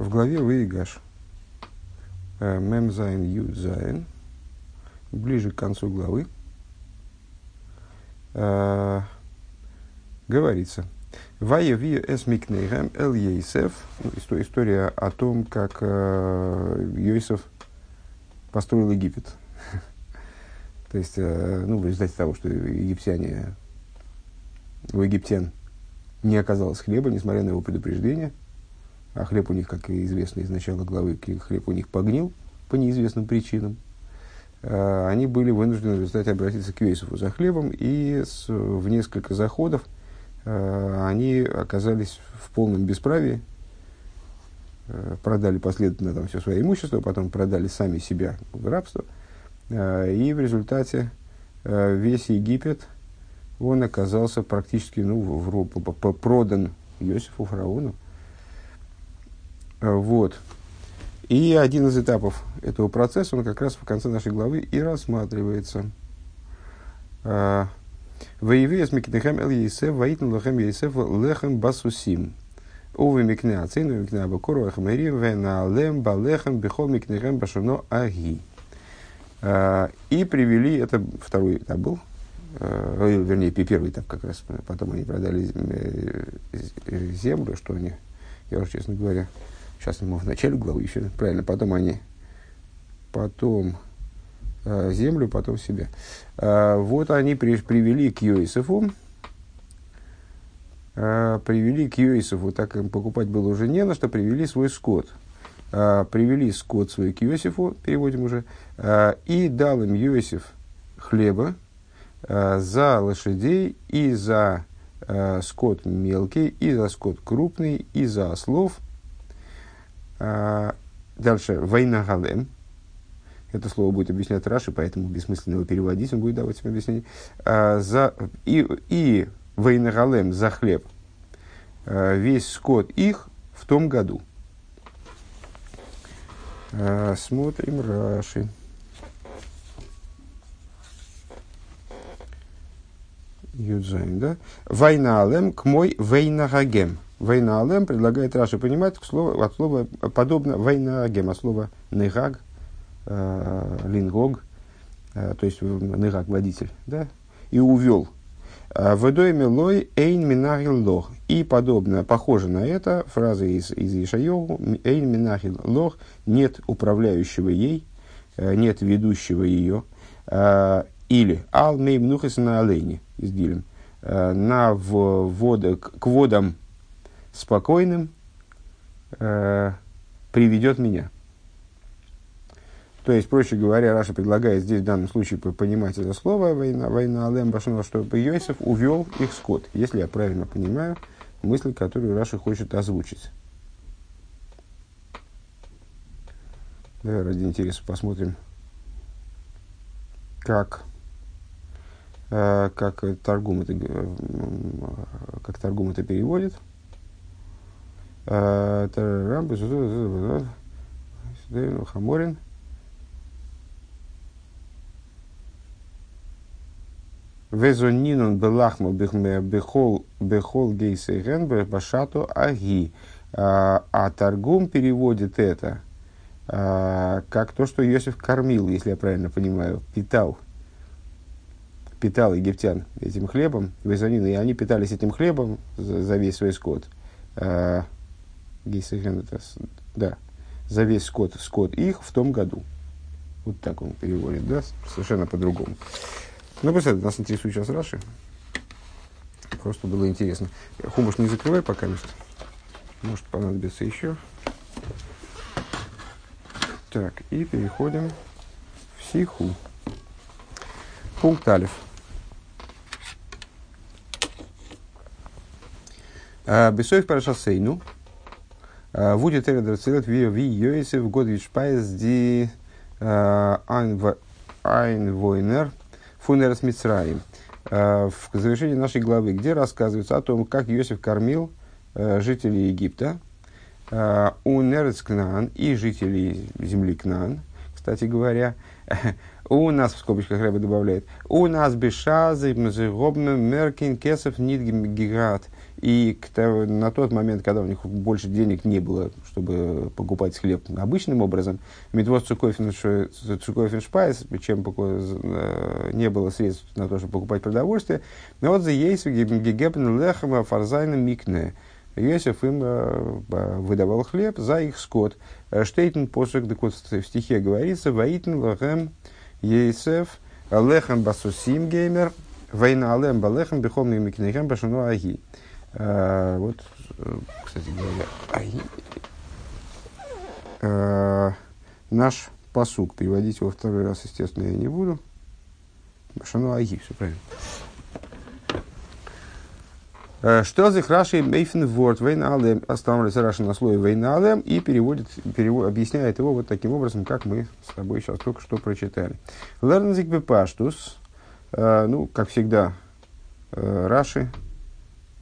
в главе Ваигаш. Мемзайн Юдзайн. Ближе к концу главы. Говорится. ויביאו את מקניהם אל יוסף. Ну, история о том, как э, построил Египет. То есть, э, ну, в результате того, что египтяне, у египтян не оказалось хлеба, несмотря на его предупреждение, а хлеб у них, как известно из начала главы, хлеб у них погнил по неизвестным причинам, э, они были вынуждены в результате обратиться к Йосифу за хлебом, и с, в несколько заходов э, они оказались в полном бесправии, продали последовательно там все свое имущество, потом продали сами себя в рабство – и в результате весь Египет, он оказался практически ну, в, в, продан Иосифу фараону. Э, вот. И один из этапов этого процесса, он как раз в конце нашей главы и рассматривается. Воевес микнехем эл ейсев, воитн лехем ейсев лехем басусим. Увы микне ацину микне абакору ахмери, вена лем балехем бихол микнехем башуно аги. А, и привели, это второй этап был, э, вернее, первый этап как раз, потом они продали э, землю, что они, я уже, честно говоря, сейчас мы в начале главы еще, правильно, потом они, потом э, землю, потом себя. А, вот они при, привели к Йосифу, привели к Йосифу, так им покупать было уже не на что, привели свой скот – а, привели скот свой к Иосифу, переводим уже, а, и дал им Иосиф хлеба а, за лошадей и за скот мелкий, и за скот крупный, и за ослов. Дальше, война галем. Это слово будет объяснять Раши, поэтому бессмысленно его переводить, он будет давать им объяснение. За, и, и война галем за хлеб. Весь скот их в том году – а, смотрим Раши. Юдзайн, да? Война алем к мой вейна гагем. Война алем предлагает Раши понимать к от слова подобно война гагем, от слова негаг, э, лингог, э, то есть негаг водитель, да? И увел а, Ведойме лой эйн минахил лох. И подобно, похоже на это, фраза из, из Ишайогу, эйн минахил лох, нет управляющего ей, э, нет ведущего ее, а, или ал мей мнухас на олейне, из Дилем, э, на в, вода, к водам спокойным э, приведет меня. То есть, проще говоря, Раши предлагает здесь в данном случае понимать это слово «וינה, וינהלם בשנה», что Йосиф увел их скот, если я правильно понимаю мысль, которую Раши хочет озвучить. Давай ради интереса посмотрим, как, э, как, таргум это, как таргум это переводит. Э, Хаморин – Везонинон белахмо бехол бехол гейсейген башато аги. А, а Торгум переводит это а, как то, что Иосиф кормил, если я правильно понимаю, питал, питал египтян этим хлебом, везонин, и они питались этим хлебом за, за весь свой скот. Гейсейген, это, да, за весь скот, скот их в том году. Вот так он переводит, да, совершенно по-другому. Ну, просто нас интересует сейчас Раши. Просто было интересно. Хумуш не закрывай пока место. Может понадобится еще. Так, и переходим в Сиху. Пункт Алиф. А, בסוף פרשתנו. А, עס ווערט דערציילט ווי יוסף האט געשפייזט די а, איינוואוינער פון ארץ מצרים. Э, в завершении нашей главы, где рассказывается о том, как Иосиф кормил э, жителей Египта, э, און ארץ כנען и жителей земли Кнан, кстати говоря, у нас, в скобочках Ребе добавляет, у нас בשעת זיי האבן מער קיין כסף ניט געהאט. И на тот момент, когда у них больше денег не было, чтобы покупать хлеб обычным образом, מיט וואס צו קויפן שפייז, чем э, не было средств на то, чтобы покупать продовольствие, האט ער זיי געגעבן לחם פאר זייער מקנה. Йосиф им э, выдавал хлеб за их скот. שטייט אין פסוק, так вот в стихе говорится, «ויתן להם יוסף לחם בסוסים וגומר, вейна алем балехем бихом микнехем башуну аги». А, вот, кстати говоря. А, наш посук, переводить его второй раз, естественно, я не буду. Башуну аги, все правильно. Э, что за Раши Мейфен Ворд Вейналем останавливается Раши на слове Вейналем и переводит, перевод, объясняет его вот таким образом, как мы с тобой сейчас только что прочитали. Лернзик Бепаштус, э, ну, как всегда, э, Раши,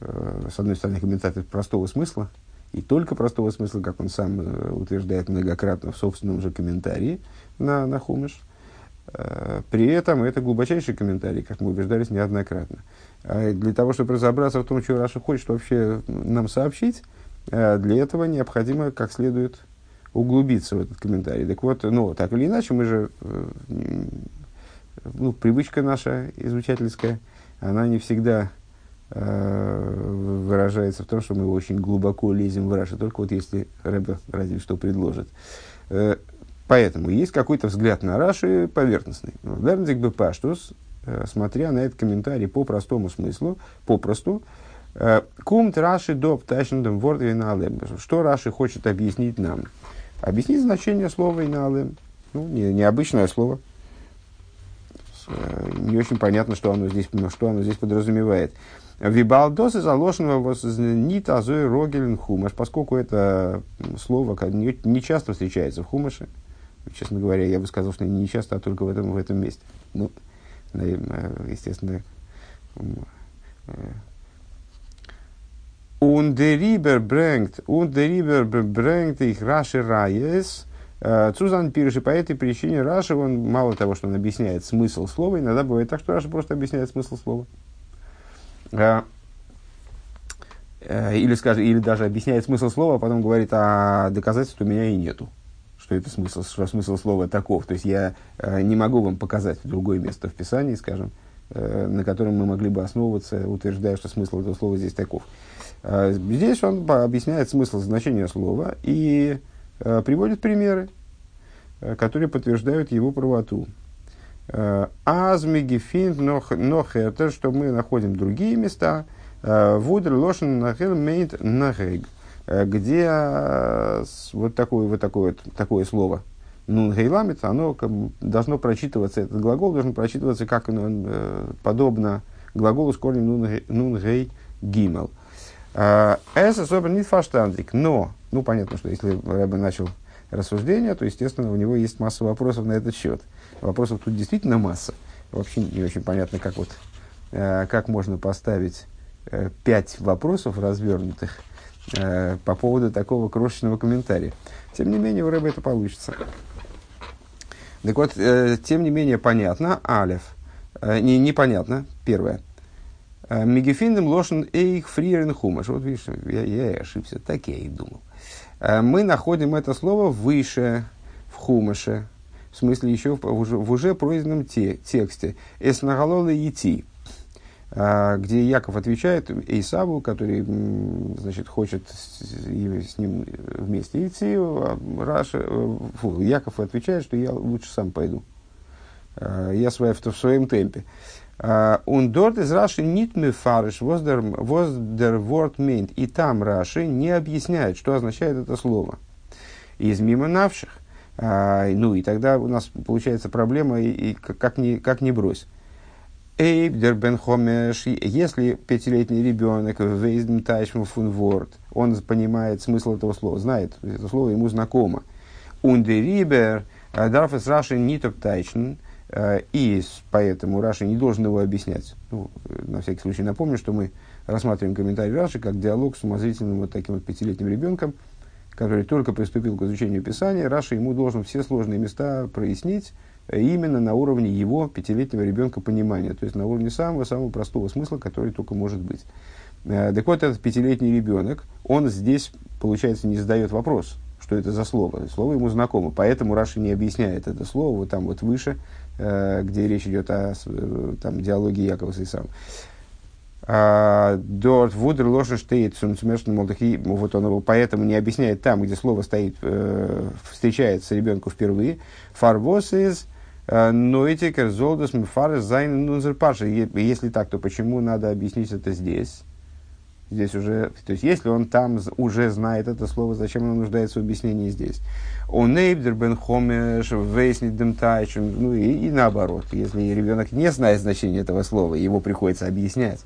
с одной стороны, комментатор простого смысла, и только простого смысла, как он сам утверждает многократно в собственном же комментарии на, на Хумыш. При этом это глубочайший комментарий, как мы убеждались неоднократно. А для того, чтобы разобраться в том, что Раша хочет вообще нам сообщить, э, для этого необходимо как следует углубиться в этот комментарий. Так вот, ну, так или иначе, мы же, э, ну, привычка наша изучательская, она не всегда э, выражается в том, что мы очень глубоко лезем в Раши, только вот если Рэбе разве что предложит. Э, поэтому есть какой-то взгляд на Раши поверхностный. Вернзик бы паштус, Э, смотря на этот комментарий по простому смыслу, попросту, э, Кумт Раши доп тащендом ворд виналем. Что Раши хочет объяснить нам? Объяснить значение слова виналем. Ну, не, необычное слово. Э, не очень понятно, что оно здесь, что оно здесь подразумевает. Вибалдос из заложенного не тазой рогелен хумаш, поскольку это слово не, не часто встречается в хумаше. Честно говоря, я бы сказал, что не часто, а только в этом, в этом месте. Ну, естественно, bringt, und der Rieber bringt их Раши Райес, Цузан пишет, по этой причине Раши, он мало того, что он объясняет смысл слова, иногда бывает так, что Раши просто объясняет смысл слова. Или, скажем, или даже объясняет смысл слова, а потом говорит, а доказательств у меня и нету что это смысл, что смысл слова таков. То есть я э, не могу вам показать другое место в Писании, скажем, э, на котором мы могли бы основываться, утверждая, что смысл этого слова здесь таков. Э, здесь он объясняет смысл значения слова и э, приводит примеры, э, которые подтверждают его правоту. Э, Азмигефинт нохертер, что мы находим другие места. Э, Вудер лошен нахел мейт нахег Э, где вот такое, вот такое, такое слово нун гейламит, оно должно прочитываться, этот глагол должен прочитываться как подобно глаголу с корнем нун гей гимел. Это особенно не фаштандик, но, ну понятно, что если Рэбе начал рассуждение, то, естественно, у него есть масса вопросов на этот счет. Вопросов тут действительно масса. Вообще не очень понятно, как вот, как можно поставить пять вопросов развернутых э, по поводу такого крошечного комментария. Тем не менее, у Рэба это получится. Так вот, э, тем не менее, понятно, алев, э, не, непонятно, первое. Э, Мегефиндем лошен эйх фриерен хумаш. Вот видишь, я, я ошибся, так я и думал. Э, мы находим это слово выше в хумаше, в смысле еще в, уже, в уже пройденном те, тексте. Эснагалола идти. А, где Яков отвечает Исаву, который значит, хочет с, с ним вместе идти, а Раша, э, фу, Яков отвечает, что я лучше сам пойду. А, я своя, в, в своем темпе. Он дорт из Раши нит мефариш воздер ворд мейнт. И там Раши не объясняет, что означает это слово. Из мимо навших. Ну и тогда у нас получается проблема, и, и как, ни, как ни брось. Эйбдер бен Хомеш, если пятилетний ребенок вейзден тайшму фун ворд, он понимает смысл этого слова, знает, это слово ему знакомо. Ундерибер, э, дарфес раши нитоп тайшн, э, и поэтому Раши не должен его объяснять. Ну, на всякий случай напомню, что мы рассматриваем комментарий Раши как диалог с умозрительным вот таким вот пятилетним ребенком, который только приступил к изучению Писания. Раши ему должен все сложные места прояснить, именно на уровне его пятилетнего ребенка понимания, то есть на уровне самого-самого простого смысла, который только может быть. Э, так вот, этот пятилетний ребенок, он здесь, получается, не задает вопрос, что это за слово. Слово ему знакомо, поэтому Раши не объясняет это слово вот там вот выше, э, где речь идет о там, диалоге Якова с Исавом. דארט וואו דער לשון שטייט ס'ערשטע מאל. Вот он поэтому не объясняет там, где слово стоит, э, встречается ребенку впервые. פארוואס איז נויטיק ער זאל דאס מפרש זיין אין אונזער פרשה. Если так, то почему надо объяснить это здесь? Здесь уже, то есть, если он там уже знает это слово, зачем он нуждается в объяснении здесь? און אויב דער בן חמש, ווייס ניט ну и, и наоборот. Если ребенок не знает значения этого слова, его приходится объяснять.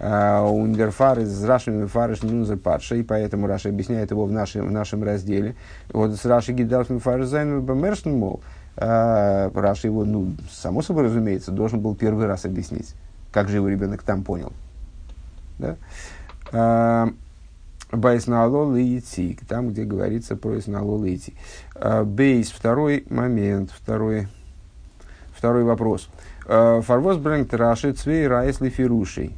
און דערפאר איז רש"י מפרש אין אונזער פרשה, и поэтому Раши объясняет его в нашем, в нашем разделе. וואלט רש"י געדארפט מפרש זיין ביים ערשטן מאל, Раши его, ну, само собой разумеется, должен был первый раз объяснить, как же его ребенок там понял. Да? Байснало лейти, там, где говорится про Иснало лейти. Бейс, второй момент, второй, второй вопрос. Фарвоз брэнгт Раши цвей райс лифирушей.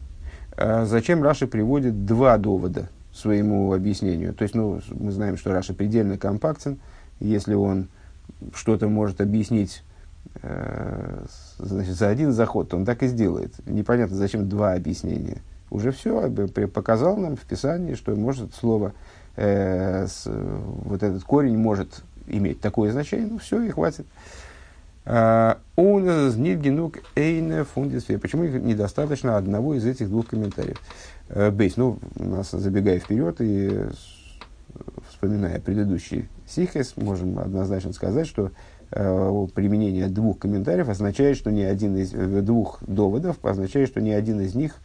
Зачем Раши приводит два довода своему объяснению? То есть, ну, мы знаем, что Раши предельно компактен. Если он что-то может объяснить э, значит, за один заход, то он так и сделает. Непонятно, зачем два объяснения уже все показал нам в Писании, что может слово, э, с, вот этот корень может иметь такое значение, ну все, и хватит. А, Почему их недостаточно одного из этих двух комментариев? Э, Бейс, ну, нас забегая вперед и вспоминая предыдущий сихес, можем однозначно сказать, что э, применение двух комментариев означает, что ни один из э, двух доводов означает, что ни один из них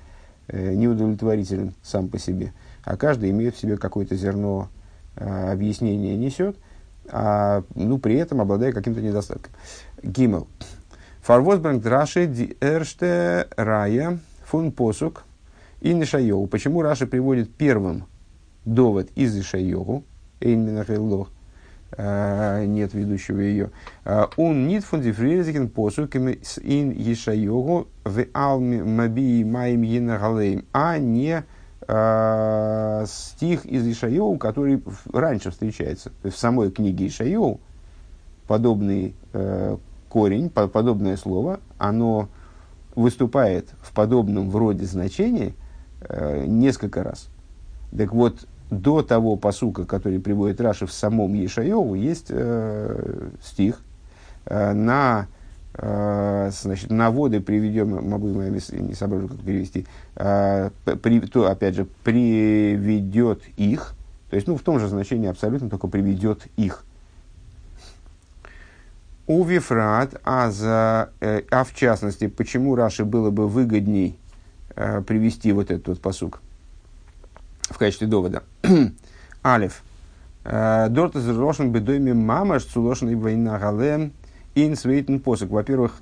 Э, неудовлетворителен сам по себе, а каждый имеет в себе какое-то зерно э, объяснения несет, а ну, при этом обладая каким-то недостатком. Гимел. Фарвозбранг драши ди эрште рая фун посук и нишайогу. Почему Раша приводит первым довод из Ишайогу, эйн минахайлох, Э, нет ведущего ее. Он нит фон дифрезикен посуками ин Ешайогу в алми маби маим енагалейм, а не э, стих из Ишайогу, который раньше встречается. В самой книге Ишайогу подобный э, корень, подобное слово, оно выступает в подобном вроде значении э, несколько раз. Так вот, до того посука, который приводит Раши в самом Ешаеву, есть э, стих э, на э, значит, на воды приведем, могу не соображу, как перевести, э, при, то, опять же, приведет их, то есть, ну, в том же значении абсолютно, только приведет их. У Вифрат, а, за, э, а в частности, почему Раши было бы выгодней э, привести вот этот вот посук? в качестве довода. Алиф. Э, Дорт из Рошен бедойми мама цулошен и война галем ин посук. Во-первых,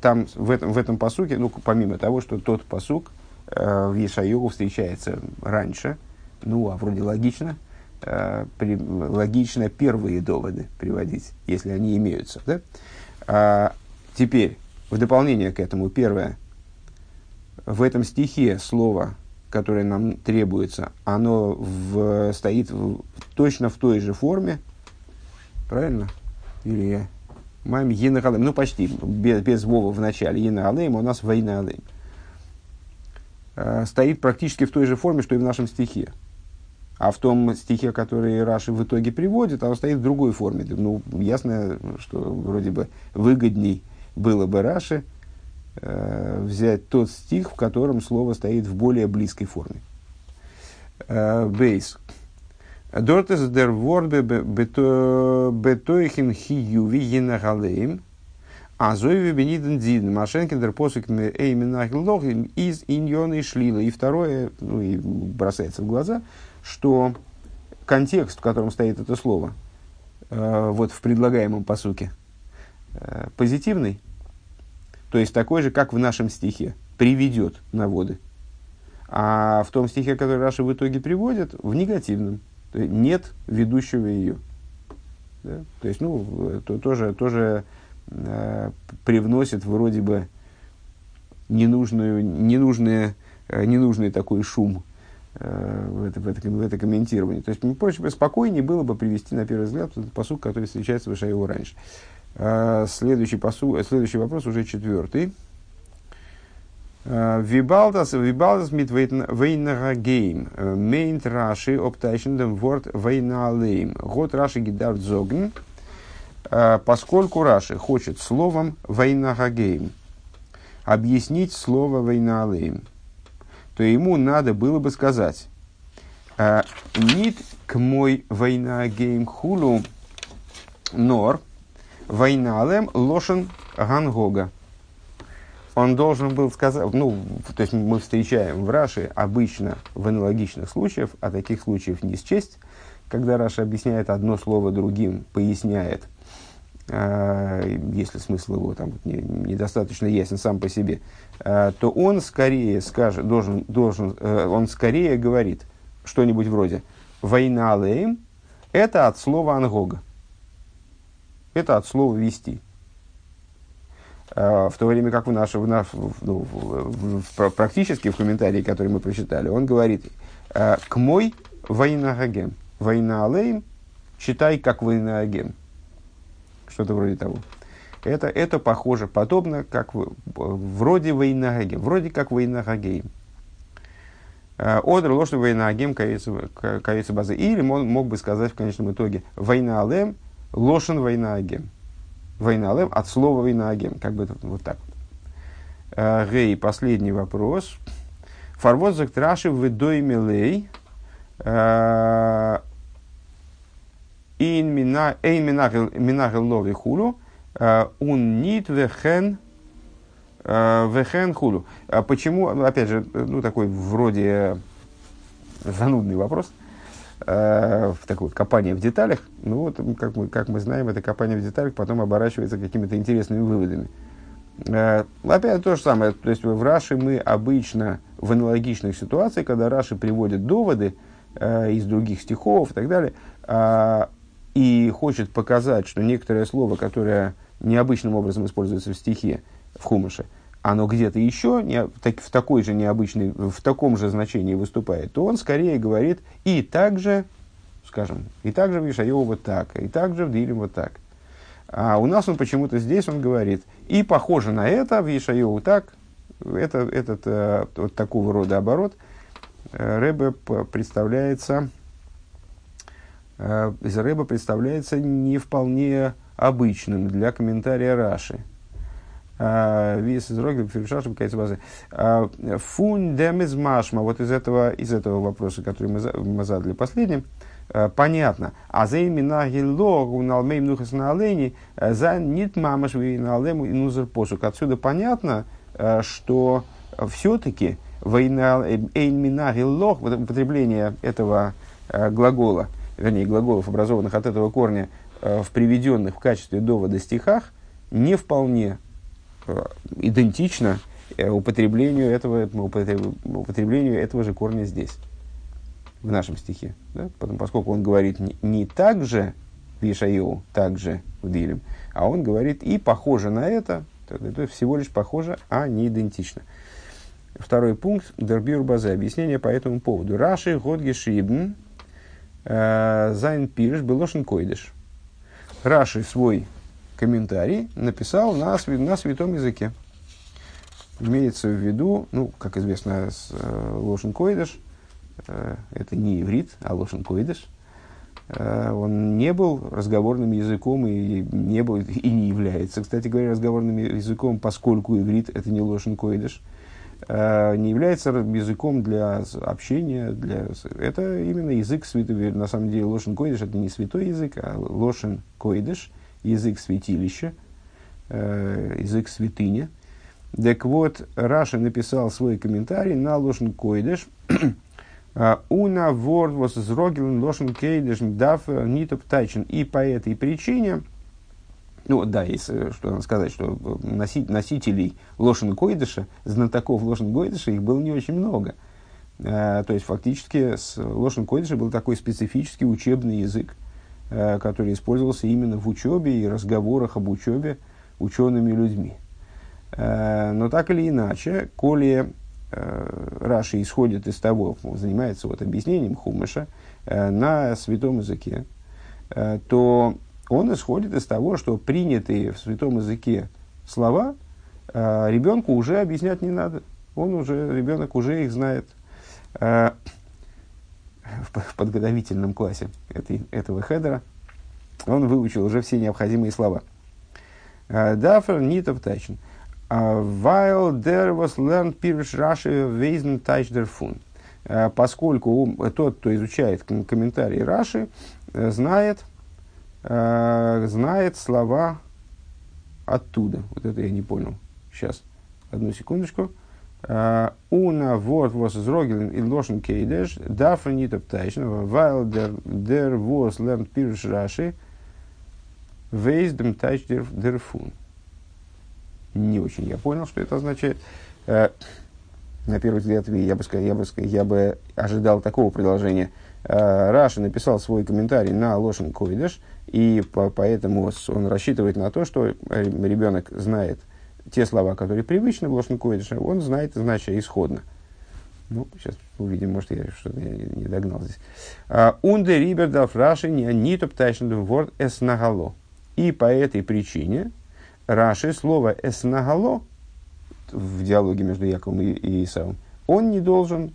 там в этом, в этом посуке, ну, помимо того, что тот посук в Ешайогу встречается раньше, ну, а вроде логично, при, логично первые доводы приводить, если они имеются. Да? А, теперь, в дополнение к этому, первое, в этом стихе слово которое нам требуется, оно в, стоит в, точно в той же форме, правильно? Или я? Мам Енагалем, ну почти, без, без Вова в начале. Енагалем, у нас Вейнагалем. Э, стоит практически в той же форме, что и в нашем стихе. А в том стихе, который Раши в итоге приводит, оно стоит в другой форме. Ну, ясно, что вроде бы выгодней было бы Раши э, взять тот стих, в котором слово стоит в более близкой форме. Э, бейс. Дортес дер ворбе бетоихин хиюви енагалеем, а зоеви бениден дин, машенкин дер посук эйминахилох из иньона и шлила. И второе, ну и бросается в глаза, что контекст, в котором стоит это слово, э, вот в предлагаемом посуке, э, позитивный, то есть такой же, как в нашем стихе, приведет на воды. А в том стихе, который Раша в итоге приводит, в негативном. То есть нет ведущего ее. Да? То есть, ну, то, тоже, тоже э, привносит вроде бы ненужную, ненужный, э, ненужный такой шум в, это, в, это, в это комментирование. То есть, проще, спокойнее было бы привести, на первый взгляд, этот посук, который встречается в Ишаеву раньше. Э, следующий, посу, следующий вопрос уже четвертый. וויבאלד אז, וויבאלד אז מיט וינהגם. מיינט רש"י אפטייטשן דעם ווארט וינהלם. האט רש"י געדארפט זאגן. Поскольку раши хочет словом וינהגם объяснить слово וינהלם, то ему надо было бы сказать ניט כמו וינהגם כולו נאר וינהלם לשון הנהגה он должен был сказать, ну, то есть мы встречаем в Раши обычно в аналогичных случаях, а таких случаев не счесть, когда Раши объясняет одно слово другим, поясняет, э, если смысл его там не, недостаточно ясен сам по себе, то он скорее скажет, должен, должен, э, он скорее говорит что-нибудь вроде «Война лейм» – это от слова «ангога». Это от слова «вести». А, в то время как в наш, в наш, ну, в, в, практически в комментарии, который мы прочитали, он говорит «А, «К мой война агем». Война алейм, читай как война агем. Что-то вроде того. Это, это похоже, подобно, как в, вроде война агем, вроде как война агем. А, Одр ложный война агем кавица базы. Или он мог бы сказать в конечном итоге война алем, лошен война агем. Вейналем от слова вейнагем. Как бы это вот так. Э, Гей, последний вопрос. Фарвоз зактраши в милей. Э, ин минагел лови хулу. Э, ун нит вехен вехен хулу. Почему, опять же, ну такой вроде занудный вопрос – э, в такое копание в деталях. Ну вот, как мы, как мы знаем, это копание в деталях потом оборачивается какими-то интересными выводами. Э, опять то же самое. То есть в Раши мы обычно в аналогичных ситуациях, когда Раши приводит доводы э, из других стихов и так далее, э, и хочет показать, что некоторое слово, которое необычным образом используется в стихе, в хумыше, оно где-то еще не, так, в такой же необычной, в таком же значении выступает, то он скорее говорит и также, скажем, и также в Ишаеву вот так, и также в Дилем вот так. А у нас он почему-то здесь он говорит, и похоже на это в Ишаеву так, это, этот э, вот такого рода оборот э, Рэбе представляется, э, Рэбе представляется не вполне обычным для комментария Раши – Вис из Рогли, Фершашем, базы. Фун демез машма, вот из этого, из этого вопроса, который мы, задали последним, а, понятно. А за имена гилло уналмей мнухас на олени, а, за нит мамаш на алему и нузер посук. Отсюда понятно, а, что все-таки эйнмина гилло, употребление этого глагола, вернее, глаголов, образованных от этого корня, в приведенных в качестве довода стихах, не вполне Э, идентично э, употреблению этого, употреблению этого же корня здесь, в нашем стихе. Да? Потом, поскольку он говорит не, так же в Ишайо, так же в Дилем, а он говорит и похоже на это, это всего лишь похоже, а не идентично. Второй пункт, Дербир Базе, объяснение по этому поводу. Раши Годги Шибн э, Зайн Пирш Белошин Койдыш. Раши свой комментарий написал на, на святом языке. Имеется в виду, ну, как известно, с, э, Лошен Койдыш, э, это не иврит, а Лошен Койдыш, э, он не был разговорным языком и не, был, и не является, кстати говоря, разговорным языком, поскольку иврит это не Лошен Койдыш, не является языком для общения, для, это именно язык святой, на самом деле Лошен Койдыш это не святой язык, а Лошен Койдыш – язык святилища, э, язык святыни. Так вот, Раша написал свой комментарий на Лошен Койдеш. Уна ворд was зрогелен Лошен Кейдеш дав нитоп тайчен. И по этой причине, ну да, если что надо сказать, что носителей Лошен Койдыша, знатоков Лошен Койдыша, их было не очень много. Uh, то есть, фактически, с Лошен Койдыша был такой специфический учебный язык, Э, который использовался именно в учебе и разговорах об учебе учеными людьми. Э, но так или иначе, коли э, Раши исходит из того, занимается вот объяснением Хумыша э, на святом языке, э, то он исходит из того, что принятые в святом языке слова э, ребенку уже объяснять не надо. Он уже, ребенок уже их знает. Э, в подготовительном классе этой, этого хедера он выучил уже все необходимые слова. Дафер нитов тайчен. While there was learned Pirish Rashi Weisen Taich der Fun. Поскольку тот, кто изучает комментарии Раши, знает, знает слова оттуда. Вот это я не понял. Сейчас, одну секундочку. Уна вот was zrogeln in loschen kedesh, dafür nicht abteichen, weil der, der was lernt Pirush Rashi, вейс dem тач der Fun. Не очень я понял, что это означает. На первый взгляд, я бы, я бы, я бы ожидал такого продолжения. Раши написал свой комментарий на Лошен Койдеш, и по, поэтому он рассчитывает на то, что ребенок знает – те слова, которые привычны в Лошен Койдыше, он знает значение исходно. Ну, сейчас увидим, может, я что-то не, догнал здесь. А, Унде рибер дал фраши не нитоп тайшн ворд эснагало. И по этой причине Раши слово эснагало в диалоге между Яковом и, и Исавом, он не должен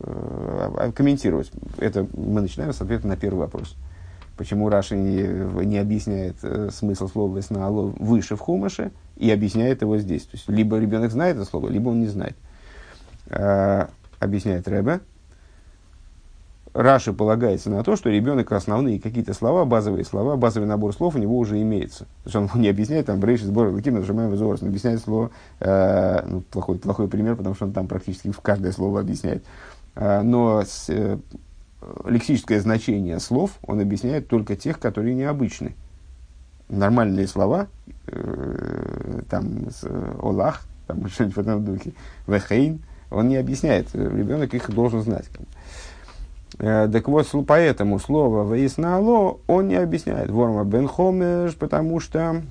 э, комментировать. Это мы начинаем с ответа на первый вопрос. Почему Раши не, не объясняет э, смысл слова «эснаало» выше в Хумаше и объясняет его здесь. То есть, либо ребенок знает это слово, либо он не знает. Э, объясняет Рэбе. Раши полагается на то, что ребенок основные какие-то слова, базовые слова, базовый набор слов у него уже имеется. То есть он не объясняет там брейши сбор лаким, нажимаем возорос, он объясняет слово, э, ну, плохой, плохой пример, потому что он там практически в каждое слово объясняет. Э, но с, э, лексическое значение слов он объясняет только тех, которые необычны. Нормальные слова, э, там, э, олах, там, что-нибудь в этом духе, вехейн, он не объясняет. Ребенок их должен знать. Э, так вот, поэтому слово «воиснало» он не объясняет. Ворма бен хомеш, потому что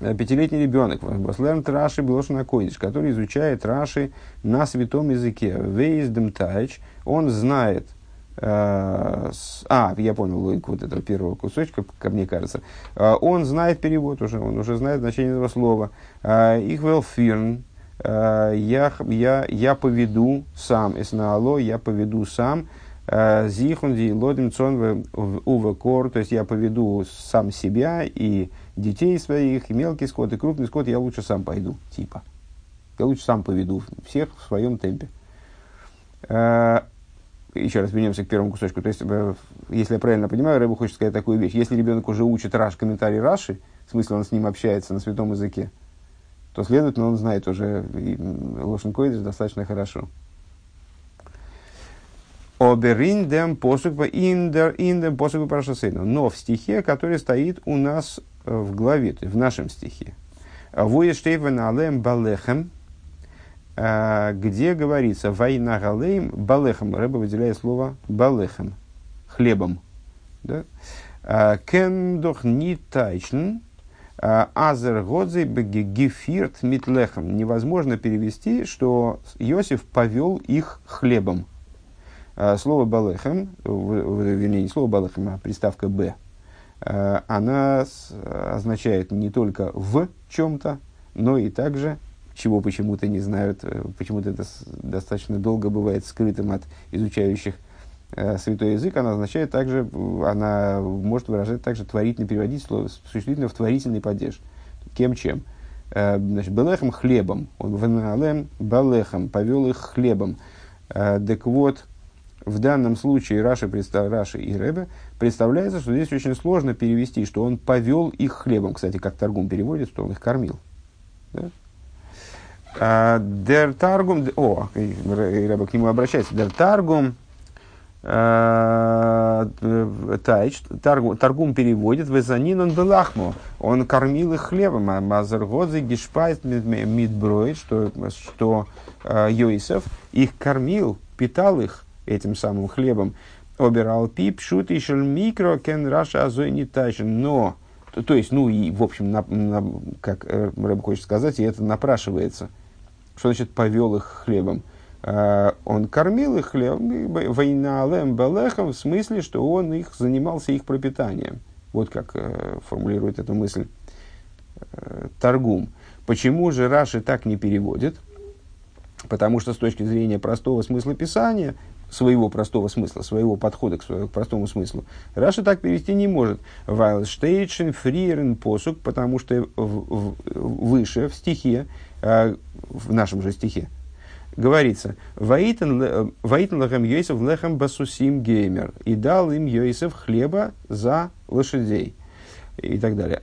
э, пятилетний ребенок, Баслерн Раши Блошина Койдиш, который изучает Раши на святом языке. Вейздем Тайч, он знает Э, а, я понял логику вот этого первого кусочка, как мне кажется. Э, он знает перевод уже, он уже знает значение этого слова. Их велфирн, я, я, я поведу сам, эснаало, я поведу сам, зихунди лодим цон увекор, то есть я поведу сам себя и детей своих, и мелкий скот, и крупный скот, я лучше сам пойду, типа. Я лучше сам поведу всех в своем темпе. Еще раз вернемся к первому кусочку. То есть, э, если я правильно понимаю, Рэба хочет сказать такую вещь. Если ребенок уже учит Раш, комментарий Раши, в смысле он с ним общается на святом языке, то, следовательно, он знает уже Лошен Койдиш достаточно хорошо. Обериндем посук индер индем посук парашасейну. Но в стихе, который стоит у нас э, в главе, в нашем стихе. Вуештейвен алем балехем, где говорится «Война галейм балехом». Рэба выделяет слово «балехом» – «хлебом». Да? А, «Кендох не тайчн, а, азер годзи гефирт митлехом». Невозможно перевести, что Иосиф повел их хлебом. Слово «балехем», вернее, не слово «балехем», а приставка «б», она означает не только «в чем-то», но и также чего почему-то не знают, э, почему-то это достаточно долго бывает скрытым от изучающих э, святой язык, она означает также, она может выражать также творительно, переводить слово существительно в творительный падеж. Кем чем? Э, значит, белехом хлебом. Он веналем балехом, повел их хлебом. Э, так вот, в данном случае Раши, Раши и Ребе представляется, что здесь очень сложно перевести, что он повел их хлебом. Кстати, как торгум переводит, что он их кормил. Да? А, дер Таргум, о, Рэба к нему обращается, Дер Таргум, а, Тайч, Таргум переводит, Везанин он белахму, он кормил их хлебом, а Мазаргозы Гешпайт Мидброид, что, что Йосиф их кормил, питал их этим самым хлебом. Обирал пип, шут и микро, кен раша азой не тайчен, но то, есть, ну и, в общем, на, на, как Рэб хочет сказать, и это напрашивается – Что значит повел их хлебом? Он кормил их хлебом, войналем балехом, в смысле, что он их занимался их пропитанием. Вот как формулирует эту мысль Торгум. Почему же Раши так не переводит? Потому что с точки зрения простого смысла Писания, своего простого смысла, своего подхода к, к простому смыслу, Раши так перевести не может. Вайлштейчен фриерен посук, потому что в, в, выше, в стихе, э, в нашем же стихе, говорится, «Ваитен лахем Йосиф лехем басусим геймер» и дал им Йосиф хлеба за лошадей и так далее.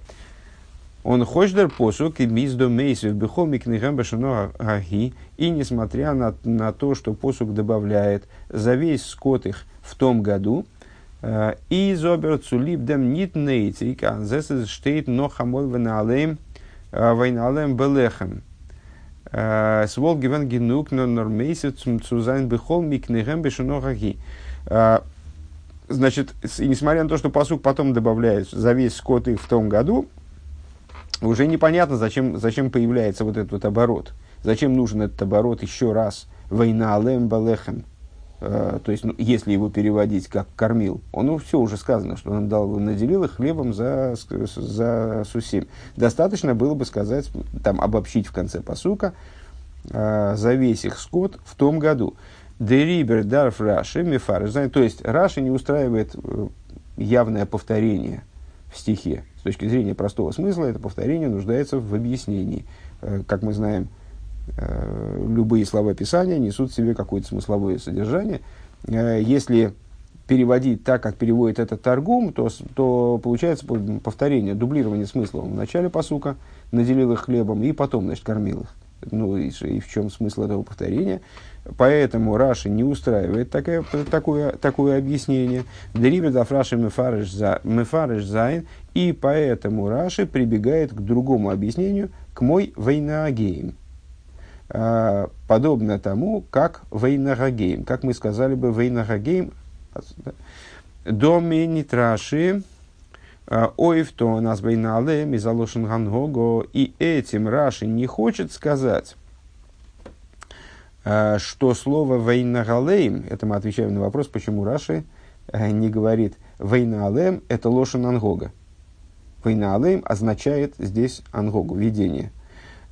Он хождер посук и миздо мейсев бихол микнигам башано гаги. И несмотря на, на то, что посук добавляет за весь скот их в том году, э, и зобер цулиб дем нит нейцик, а здесь штейт но хамоль веналем э, вейналем белехем. Э, Свол гивен генук но нормейсев цузайн бихол микнигам башано гаги. Значит, несмотря на то, что посук потом добавляет за весь скот их в том году, уже непонятно, зачем, зачем появляется вот этот вот оборот. Зачем нужен этот оборот еще раз? Война алем балехем. Э, то есть, ну, если его переводить как кормил, он ну, все уже сказано, что он дал, наделил их хлебом за, за сусим. Достаточно было бы сказать, там, обобщить в конце посука, э, за весь их скот в том году. Дерибер дарф Раши, мифар, то есть Раши не устраивает э, явное повторение в стихе. С точки зрения простого смысла, это повторение нуждается в объяснении. Как мы знаем, любые слова Писания несут в себе какое-то смысловое содержание. Э, если переводить так, как переводит этот таргум, то, то получается повторение, дублирование смысла. В начале посука наделил их хлебом и потом, значит, кормил их. Ну и, и в чем смысл этого повторения? Поэтому Раши не устраивает такое, такое, такое объяснение. דעריבער דארף רש"י מפרש זיין. И поэтому Раши прибегает к другому объяснению, כמו וינהגם. А, подобно тому, как вейнагагеем. Как мы сказали бы, вейнагагеем. Доми нитраши а, Оев то нас вейнале мизалошен гангого. И этим Раши не хочет сказать, а, что слово вейнагалеем, это мы отвечаем на вопрос, почему Раши не говорит вейналем, это лошен ангога. Вейнаалейм означает здесь ангогу, видение.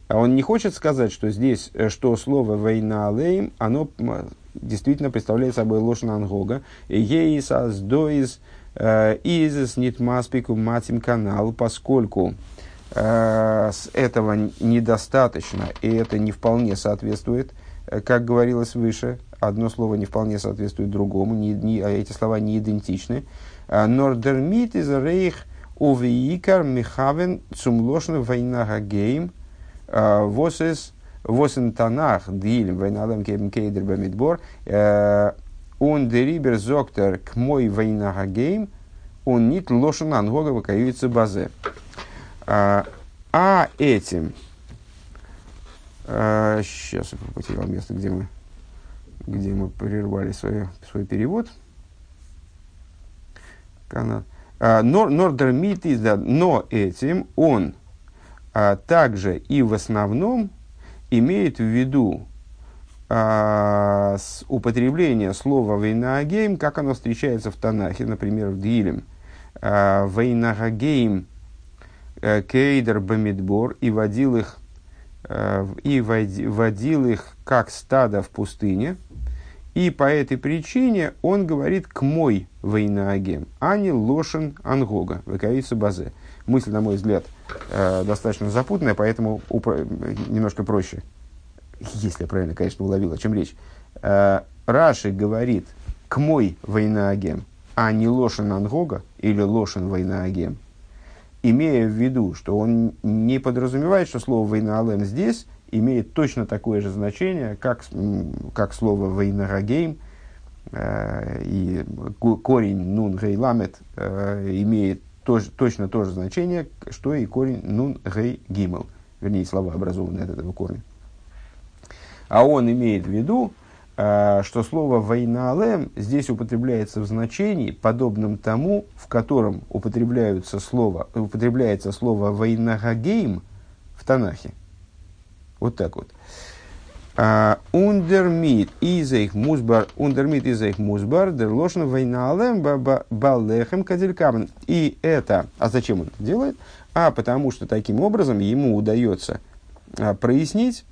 А он не хочет сказать, что здесь, э, что слово вейнаалейм, оно действительно представляет собой ложь ангога. Ейс аздоиз э, изис нитмаспику матим канал, поскольку э, с этого недостаточно, и это не вполне соответствует, как говорилось выше, одно слово не вполне соответствует другому, не, не, а эти слова не идентичны. Нордермит из рейх ובעיקר מכוון צום לשון וינהגם וואס איז וואס אין תנ"ך תהילים וינהגם כעדר במדבר און דעריבער זאגט ער כמו וינהגם און ניט לשון הנהגה וכיוצא בזה. А этим Сейчас я потерял место, где мы, где мы прервали свой, свой перевод. כנ"ל. נאר דערמיט, но этим он а, также и в основном имеет в виду а, с употребление слова «וינהגם», как оно встречается в Танахе, например, в תהילים. «וינהגם э, כעדר במדבר» и водил их э, и водил их как стадо в пустыне – и по этой причине он говорит к мой вейнаагем, а не лошен ангога, векаица базе. Мысль, на мой взгляд, э, достаточно запутанная, поэтому упро- немножко проще, если я правильно, конечно, уловил, о чем речь. Э, Раши говорит к мой вейнаагем, а не лошен ангога или лошен вейнаагем, имея в виду, что он не подразумевает, что слово вейнаалем здесь – имеет точно такое же значение, как, как слово «вейнарагейм», э, и корень «нун гей ламет» э, имеет тоже, точно то же значение, что и корень «нун гей гимел», вернее, слова, образованные от этого корня. А он имеет в виду, э, что слово «вейнаалем» здесь употребляется в значении, подобном тому, в котором употребляется слово, употребляется слово «вейнагагейм» в Танахе. Вот так вот. Ундермит из их музбар, ундермит из их музбар, дер лошен войналем баллехем кадилькамен. И это, а зачем он это делает? А потому что таким образом ему удается а, прояснить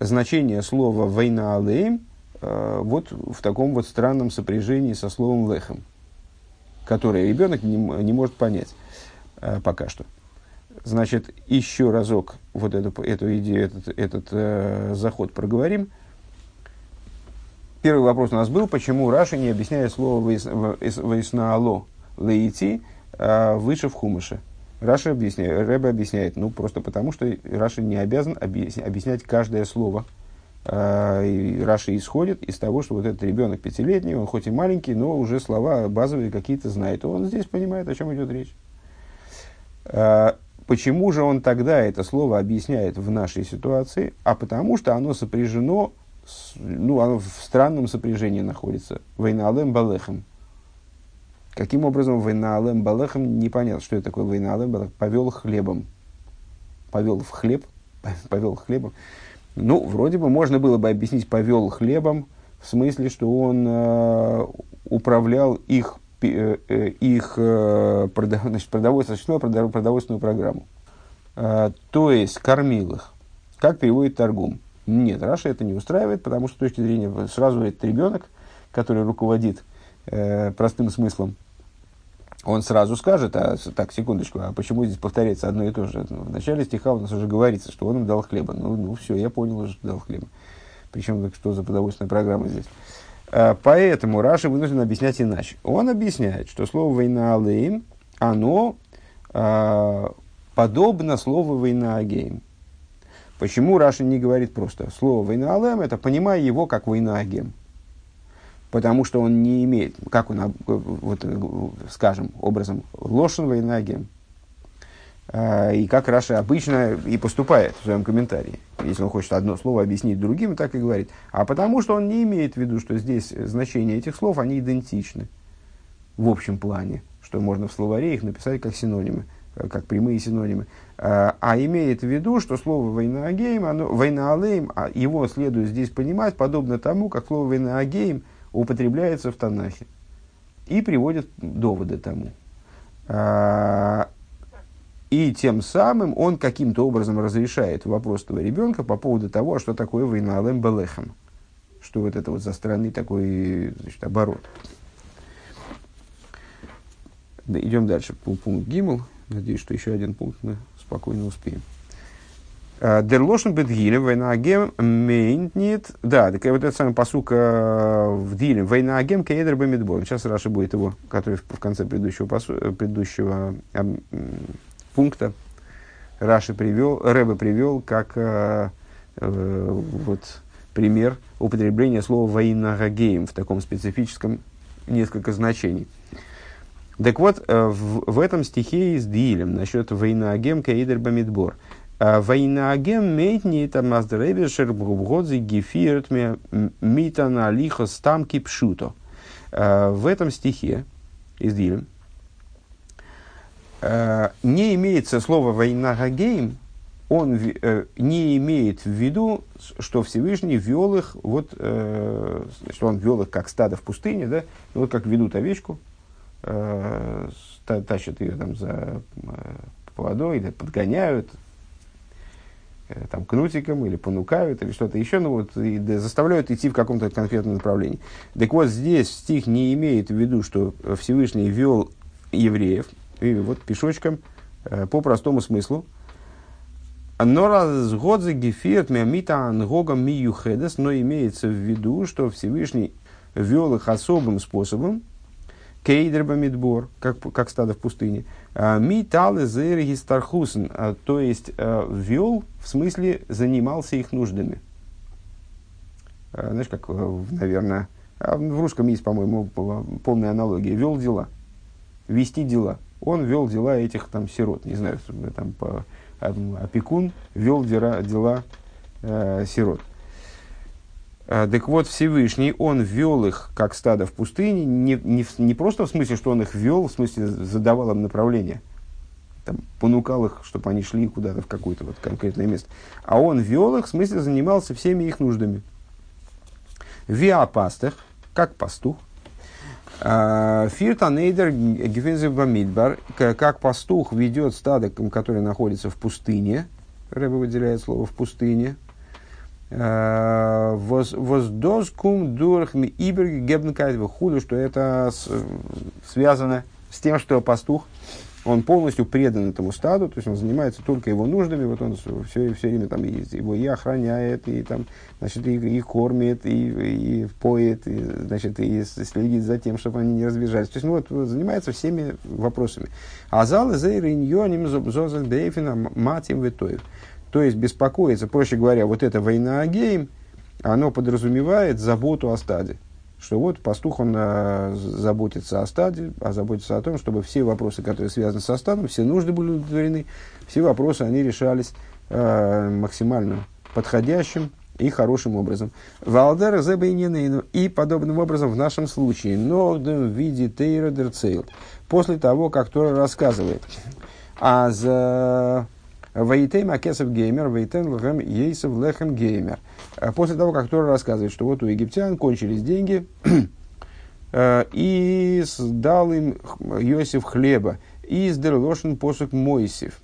значение слова война алеем вот в таком вот странном сопряжении со словом лехем, которое ребенок не, не может понять пока что. Значит, еще разок вот эту, эту идею, этот, этот э, заход проговорим. Первый вопрос у нас был, почему Раши не объясняет слово «вейснаало» «лейти» э, выше в Хумаше. Раши объясняет, Ребе объясняет, ну, просто потому, что Раши не обязан объяснять каждое слово. Э, и Раши исходит из того, что вот этот ребенок пятилетний, он хоть и маленький, но уже слова базовые какие-то знает. Он здесь понимает, о чем идет речь. Почему же он тогда это слово объясняет в нашей ситуации? А потому что оно сопряжено, с, ну, оно в странном сопряжении находится. Войналем балехем. Каким образом войналем балехем, непонятно, что это такое войналем балехем. Повел хлебом. Повел в хлеб, повел хлебом. Ну, вроде бы можно было бы объяснить повел хлебом, в смысле, что он э, управлял их их э, значит, продовольственную, продовольственную программу. То есть кормил их. Как переводит торгум? Нет, Раша это не устраивает, потому что с точки зрения сразу этот ребенок, который руководит простым смыслом, он сразу скажет, а так, секундочку, а почему здесь повторяется одно и то же? В начале стиха у нас уже говорится, что он им дал хлеба. Ну, ну все, я понял что дал хлеба. Причем, что за продовольственная программа здесь? Э, поэтому Раши вынужден объяснять иначе. Он объясняет, что слово «וינהלם», оно э, подобно слову «וינהגם». Почему Раши не говорит просто слово «וינהלם», это понимая его как «וינהגם». Потому что он не имеет, как он, э, вот, скажем, образом, לשון «וינהגם», а, и как Раши обычно и поступает в своем комментарии. Если он хочет одно слово объяснить другим, так и говорит. А потому что он не имеет в виду, что здесь значения этих слов, они идентичны в общем плане, что можно в словаре их написать как синонимы, э, как прямые синонимы. А, а имеет в виду, что слово «война агейм», оно, «война алейм», а его следует здесь понимать подобно тому, как слово «война агейм» употребляется в Танахе. И приводит доводы тому. И тем самым он каким-то образом разрешает вопрос этого ребенка по поводу того, что такое וינהלם בלחם. Что вот это вот за странный такой значит, оборот. Да, идем дальше. Пункт Гимл. Надеюсь, что еще один пункт мы спокойно успеем. דער לשון בתהילים וינהגם מיינט ניט. Да, так вот этот самый פסוק в תהילים. וינהגם כעדר במדבר. Сейчас Раши будет его, который в конце предыдущего, посу, предыдущего пункта Раши привел, Рэбе привел как э, э, вот, пример употребления слова «войнагагеем» в таком специфическом несколько значений. Так вот, э, в, в этом стихе из Дилем насчет «войнагем каидер бамидбор». «Э, «Войнагем мейтни там аздеребешер бгубгодзи гефирт митана лихо стамки пшуто». Э, в этом стихе из Дилем не имеется слово «война Гагейм», он э, не имеет в виду, что Всевышний вел их, вот, э, что он вел их как стадо в пустыне, да, вот как ведут овечку, э, тащат ее там за э, поводой, или подгоняют, э, там, кнутиком, или понукают, или что-то еще, ну вот, и заставляют идти в каком-то конкретном направлении. Так вот, здесь стих не имеет в виду, что Всевышний вел евреев, и вот пешочком, э, по простому смыслу. Но разгодзе гефирт миамита ангогом миюхедес, но имеется в виду, что Всевышний вел их особым способом, кейдер бамидбор, как, как стадо в пустыне, а, миталы зерги стархусен, а, то есть э, вел, в смысле занимался их нуждами. А, знаешь, как, э, наверное, в русском есть, по-моему, полная аналогия. Вел дела. Вести дела он вел дела этих там сирот, не знаю, там, по, опекун вел дела, дела э, сирот. А, так вот, Всевышний, он вел их как стадо в пустыне, не, не, не просто в смысле, что он их вел, в смысле задавал им направление, там, понукал их, чтобы они шли куда-то в какое-то вот конкретное место. А он вел их, в смысле занимался всеми их нуждами. Виапастых, как пастух. А, Фиртанейдер Гефензебамидбар, как пастух ведет стадо, которое находится в пустыне. Рэба выделяет слово в пустыне. А, воздоскум дурхми иберги гебнкайт худу, что это связано с тем, что пастух он полностью предан этому стаду, то есть он занимается только его нуждами, вот он все, все время там и, его и охраняет, и там, значит, и, и кормит, и, и поет, и, значит, и следит за тем, чтобы они не разбежались. То есть, ну, вот, занимается всеми вопросами. А залы за ириньоним зозан бейфина матим витоев. То есть, беспокоится, проще говоря, вот это война агеем, оно подразумевает заботу о стаде что вот пастух, он а, заботится о стаде, а заботится о том, чтобы все вопросы, которые связаны со стадом, все нужды были удовлетворены, все вопросы, они решались а, максимально подходящим и хорошим образом. Валдер зебейнинейну и подобным образом в нашем случае, но в виде тейра после того, как Тора рассказывает, а за Ваитейм Акесов Геймер, Ваитейм Лехем Ейсов Лехем Геймер. Э, после того, как Тора рассказывает, что вот у египтян кончились деньги, э, и дал им Йосиф хлеба, и издер лошен посук Мойсев.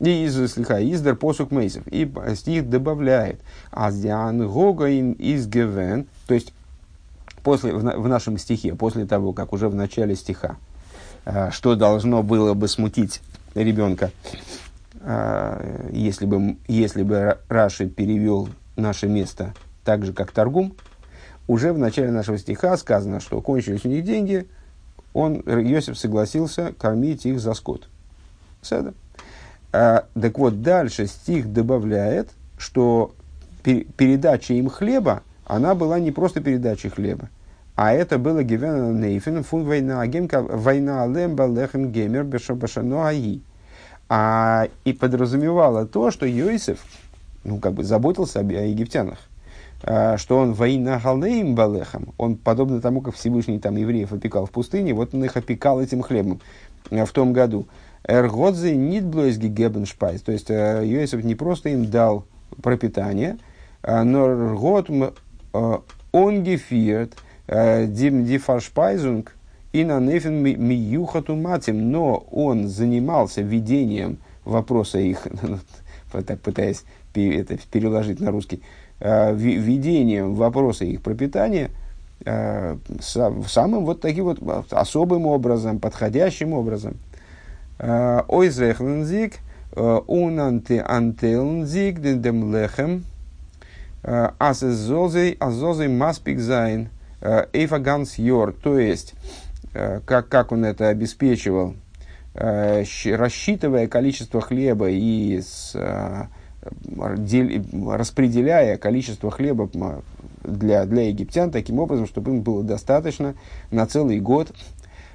И из, слегка, издер посук Мейсев. И стих добавляет, аздиан гогаин из гевен, то есть после, в, в нашем стихе, после того, как уже в начале стиха, э, что должно было бы смутить ребенка, если бы, если бы Раши перевел наше место так же, как Торгум, уже в начале нашего стиха сказано, что кончились у них деньги, он, Иосиф согласился кормить их за скот. Седа. А, так вот, дальше стих добавляет, что пер, передача им хлеба, она была не просто передачей хлеба, а это было Гивена Нейфен, фун война агемка, война алем балехем геймер бешабашано аи а, и подразумевало то, что Йосиф, ну, как бы заботился о, о египтянах, а, что он воина галнеим балехам, он, подобно тому, как Всевышний там евреев опекал в пустыне, вот он их опекал этим хлебом а, в том году. Эргодзе нит блойзги гебеншпайс, то есть а, Йосиф не просто им дал пропитание, а, но эргот он гефирт дим дифаршпайзунг и на нефин миюхату матим, но он занимался ведением вопроса их, пытаясь это переложить на русский, а, ведением вопроса их пропитания а, самым вот таким вот особым образом, подходящим образом. А, Ойзрехлензик, унанте антелнзик, дем лехем, азозой, азозой маспик зайн, эйфаганс йор, то есть как, как он это обеспечивал, э, рассчитывая количество хлеба и с, э, распределяя количество хлеба для, для египтян таким образом, чтобы им было достаточно на целый год.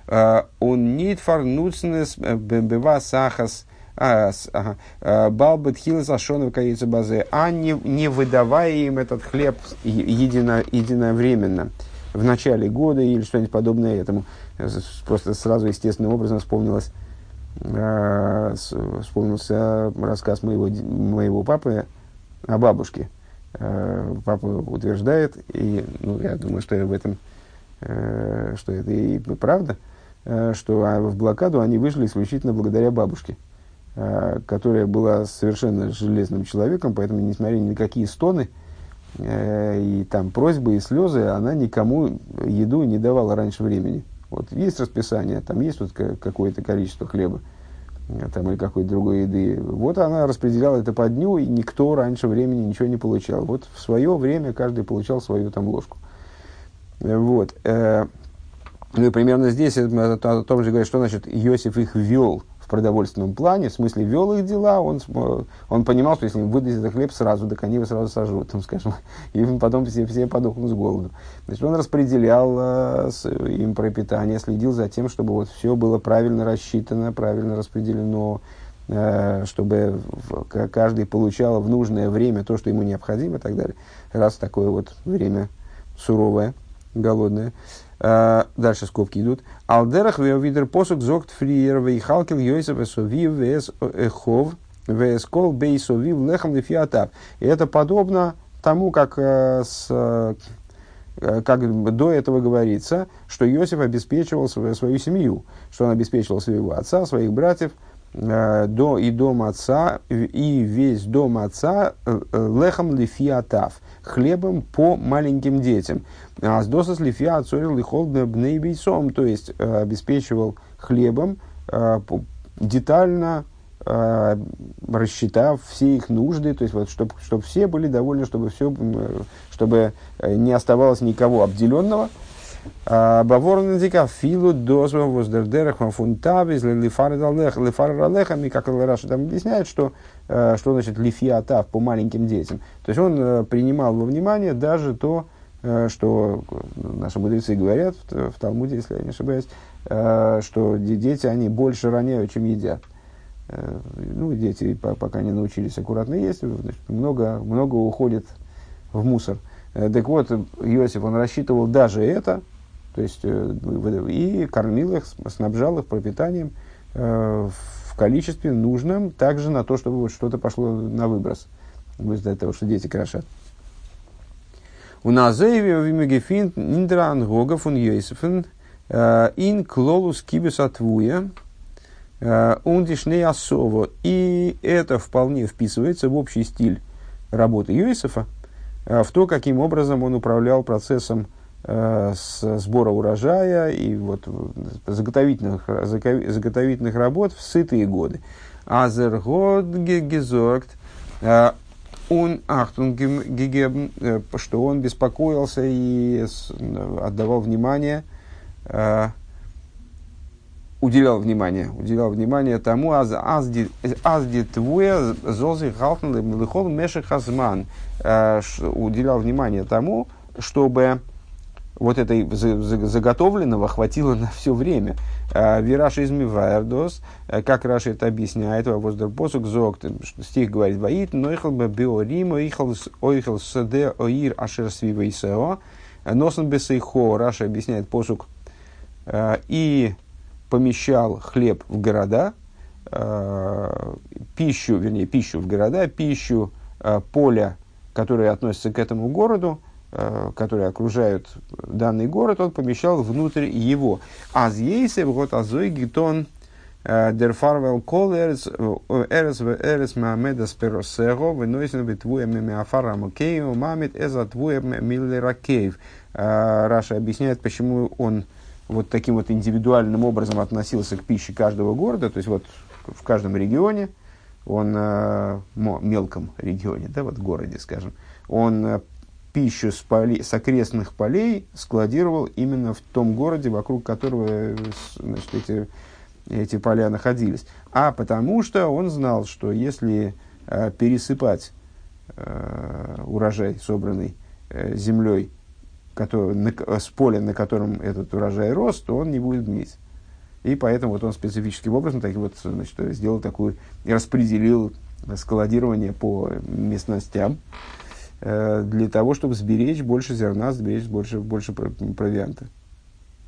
Он нит фарнуцнес бембева сахас балбет хилес ашонов базе, а не, не выдавая им этот хлеб едино, единовременно в начале года или что-нибудь подобное этому. Просто сразу естественным образом вспомнилось, э, вспомнился рассказ моего, моего папы о бабушке. Э, папа утверждает, и ну, я думаю, что в этом, э, что это и правда, э, что а в блокаду они вышли исключительно благодаря бабушке, э, которая была совершенно железным человеком, поэтому, несмотря ни на какие стоны, Э, и там просьбы и слезы, она никому еду не давала раньше времени. Вот есть расписание, там есть вот какое-то количество хлеба э, там, или какой-то другой еды. Вот она распределяла это по дню, и никто раньше времени ничего не получал. Вот в свое время каждый получал свою там ложку. Э, вот. Ну и примерно здесь о том же говорит, что значит Иосиф их вел продовольственном плане, в смысле вел их дела, он, он понимал, что если им выдать этот хлеб сразу, так они его сразу сожрут, там, скажем, и потом все, все подохнут с голоду. Значит, он распределял э, им пропитание, следил за тем, чтобы вот все было правильно рассчитано, правильно распределено, э, чтобы каждый получал в нужное время то, что ему необходимо и так далее. Раз такое вот время суровое, голодное. Э, дальше скобки идут. Алдерах видер посук зогт фриер вейхалкил йойсов эсовив вес эхов вес кол бейсовив лехам лефиатав. И это подобно тому, как, э, с, э, как до этого говорится, что Иосиф обеспечивал свою, свою семью, что он обеспечивал своего отца, своих братьев, до и дом отца, и весь дом отца лехам лифиатав, хлебом по маленьким детям. А с досас лифиа отцорил и холдна бейсом, то есть э, обеспечивал хлебом, э, детально э, рассчитав все их нужды, то есть вот, чтобы, чтобы все были довольны, чтобы, все, чтобы не оставалось никого обделенного. А, Баворн индика филу дозва воздердерах фунтавис лифаралехами, как Раша там объясняет, что, что значит лифиатав по маленьким детям. То есть он принимал во внимание даже то, Э, что наши мудрецы говорят в, Талмуде, если я не ошибаюсь, э, что дети, они больше роняют, чем едят. Э, ну, дети пока не научились аккуратно есть, значит, много, много уходит в мусор. Так вот, Иосиф, он рассчитывал даже это, то есть и кормил их, снабжал их пропитанием в количестве нужном, также на то, чтобы вот что-то пошло на выброс. Из-за того, что дети крошат. У Назееве Вимегефин Индран Гога фун Йосифен ин клолус кибес атвуя ундишней асово. И это вполне вписывается в общий стиль работы Йосифа, в то, каким образом он управлял процессом с сбора урожая и вот заготовительных, заготовительных работ в сытые годы. Азергод гезоргт он ахтун гигебн, э, что он беспокоился и отдавал внимание, э, уделял внимание, уделял внимание тому, аз азди твуя зозы халтн лихол мешек хазман, э, уделял внимание тому, чтобы вот этой заготовленного хватило на все время. А, Вираши из Мивайрдос, э, как Раши это объясняет, воздер посук зог, стих говорит, воит, но ихал бы биорим, ойхал саде оир ашер свивейсео, носен бесейхо, Раши объясняет посук, э, и помещал хлеб в города, э, пищу, вернее, пищу в города, пищу поля, которые относятся к этому городу, которые окружают данный город, он помещал внутрь его. Аз вот азой гитон э, дер фарвел кол эрес э, эрес мамеда сперосего выносен битвуя мемиафара мукею мамит эза твуя миллеракеев. Раша объясняет, почему он вот таким вот индивидуальным образом относился к пище каждого города, то есть вот в каждом регионе, он мелком регионе, да, вот городе, скажем, он пищу с, полей, с окрестных полей складировал именно в том городе, вокруг которого значит, эти, эти поля находились. А потому что он знал, что если э, пересыпать э, урожай, собранный э, землей, который, на, с поля, на котором этот урожай рос, то он не будет гнить. И поэтому вот он специфическим образом так, вот, значит, сделал такую, распределил складирование по местностям, Э, для того, чтобы сберечь больше зерна, сберечь больше, больше провианта.